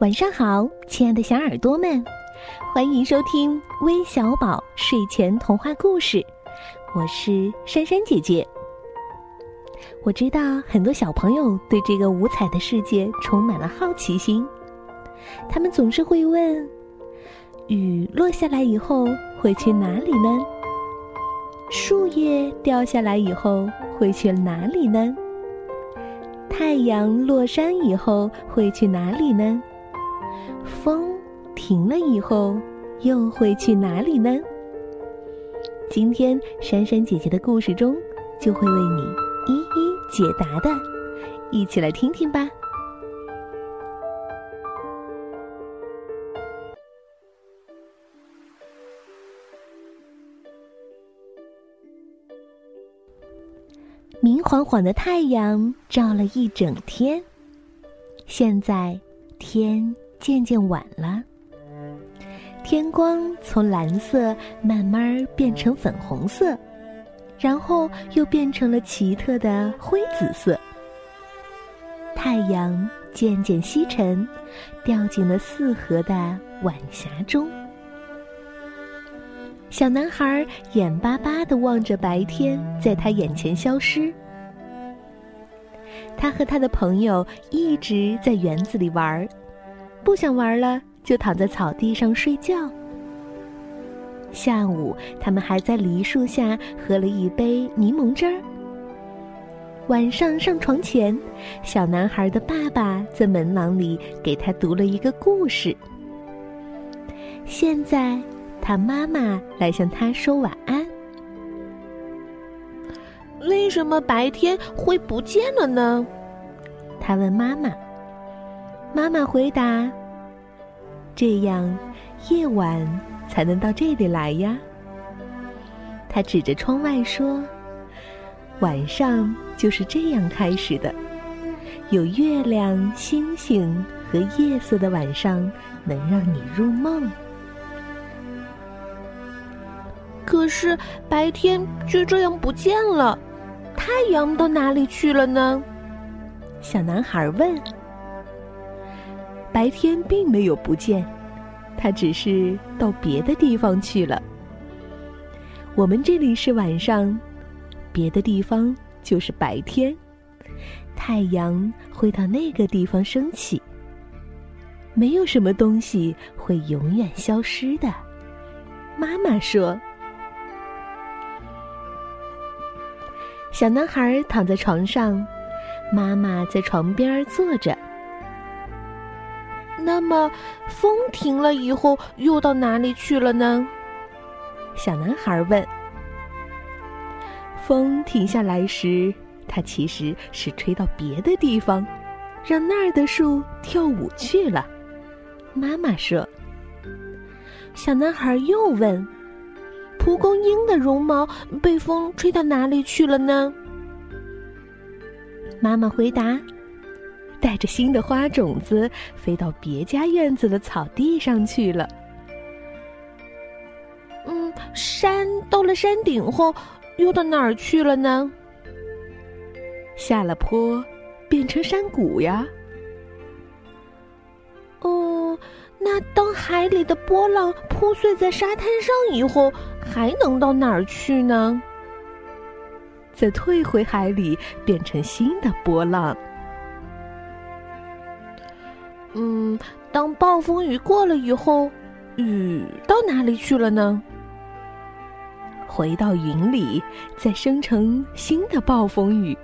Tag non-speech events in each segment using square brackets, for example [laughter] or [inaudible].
晚上好，亲爱的小耳朵们，欢迎收听微小宝睡前童话故事。我是珊珊姐姐。我知道很多小朋友对这个五彩的世界充满了好奇心，他们总是会问：雨落下来以后会去哪里呢？树叶掉下来以后会去哪里呢？太阳落山以后会去哪里呢？风停了以后，又会去哪里呢？今天珊珊姐姐的故事中，就会为你一一解答的，一起来听听吧。明晃晃的太阳照了一整天，现在天。渐渐晚了，天光从蓝色慢慢变成粉红色，然后又变成了奇特的灰紫色。太阳渐渐西沉，掉进了四合的晚霞中。小男孩眼巴巴的望着白天在他眼前消失。他和他的朋友一直在园子里玩儿。不想玩了，就躺在草地上睡觉。下午，他们还在梨树下喝了一杯柠檬汁儿。晚上上床前，小男孩的爸爸在门廊里给他读了一个故事。现在，他妈妈来向他说晚安。为什么白天会不见了呢？他问妈妈。妈妈回答：“这样，夜晚才能到这里来呀。”他指着窗外说：“晚上就是这样开始的，有月亮、星星和夜色的晚上，能让你入梦。可是白天就这样不见了，太阳到哪里去了呢？”小男孩问。白天并没有不见，它只是到别的地方去了。我们这里是晚上，别的地方就是白天。太阳会到那个地方升起。没有什么东西会永远消失的，妈妈说。小男孩躺在床上，妈妈在床边坐着。那么，风停了以后又到哪里去了呢？小男孩问。风停下来时，它其实是吹到别的地方，让那儿的树跳舞去了。妈妈说。小男孩又问：“蒲公英的绒毛被风吹到哪里去了呢？”妈妈回答。带着新的花种子飞到别家院子的草地上去了。嗯，山到了山顶后，又到哪儿去了呢？下了坡，变成山谷呀。哦，那当海里的波浪铺碎在沙滩上以后，还能到哪儿去呢？再退回海里，变成新的波浪。嗯，当暴风雨过了以后，雨到哪里去了呢？回到云里，再生成新的暴风雨。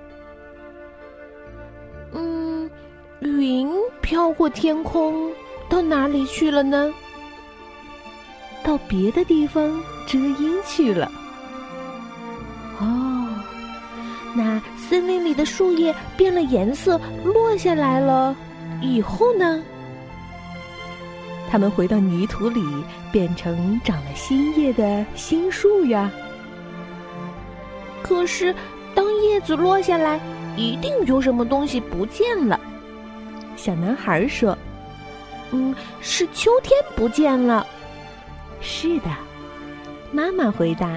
嗯，云飘过天空，到哪里去了呢？到别的地方遮阴去了。哦，那森林里的树叶变了颜色，落下来了。以后呢？他们回到泥土里，变成长了新叶的新树呀。可是，当叶子落下来，一定有什么东西不见了。小男孩说：“嗯，是秋天不见了。”是的，妈妈回答：“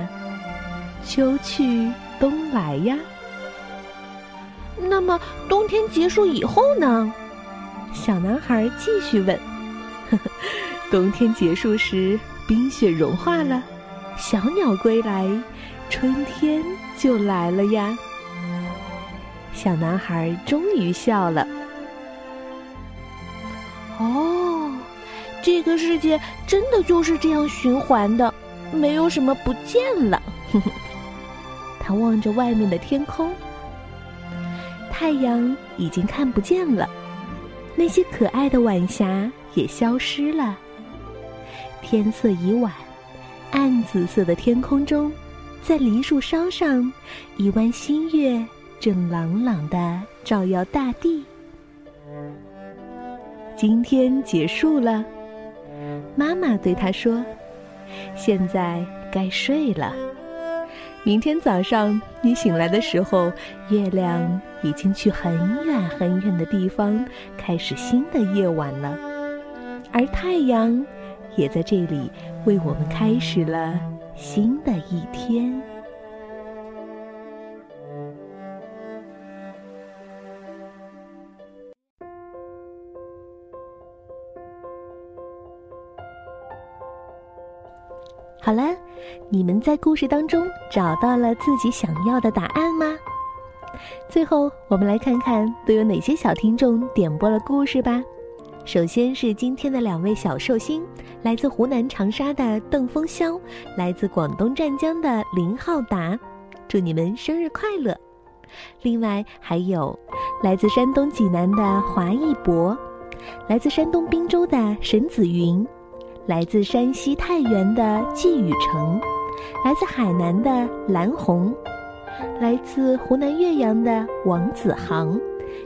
秋去冬来呀。”那么，冬天结束以后呢？小男孩继续问。呵 [laughs] 呵冬天结束时，冰雪融化了，小鸟归来，春天就来了呀。小男孩终于笑了。哦，这个世界真的就是这样循环的，没有什么不见了。呵 [laughs] 呵他望着外面的天空，太阳已经看不见了，那些可爱的晚霞也消失了。天色已晚，暗紫色的天空中，在梨树梢上，一弯新月正朗朗的照耀大地。今天结束了，妈妈对他说：“现在该睡了。明天早上你醒来的时候，月亮已经去很远很远的地方，开始新的夜晚了，而太阳也在这里为我们开始了新的一天。”好了，你们在故事当中找到了自己想要的答案吗？最后，我们来看看都有哪些小听众点播了故事吧。首先是今天的两位小寿星，来自湖南长沙的邓风潇，来自广东湛江的林浩达，祝你们生日快乐！另外还有来自山东济南的华义博，来自山东滨州的沈子云。来自山西太原的季雨成，来自海南的蓝红，来自湖南岳阳的王子航，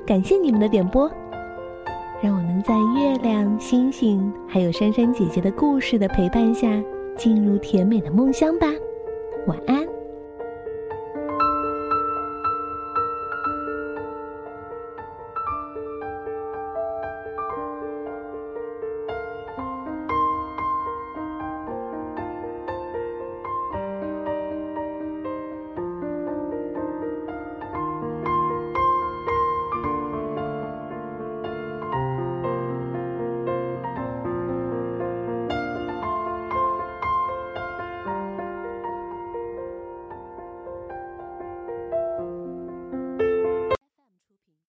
感谢你们的点播，让我们在月亮、星星还有珊珊姐姐的故事的陪伴下，进入甜美的梦乡吧，晚安。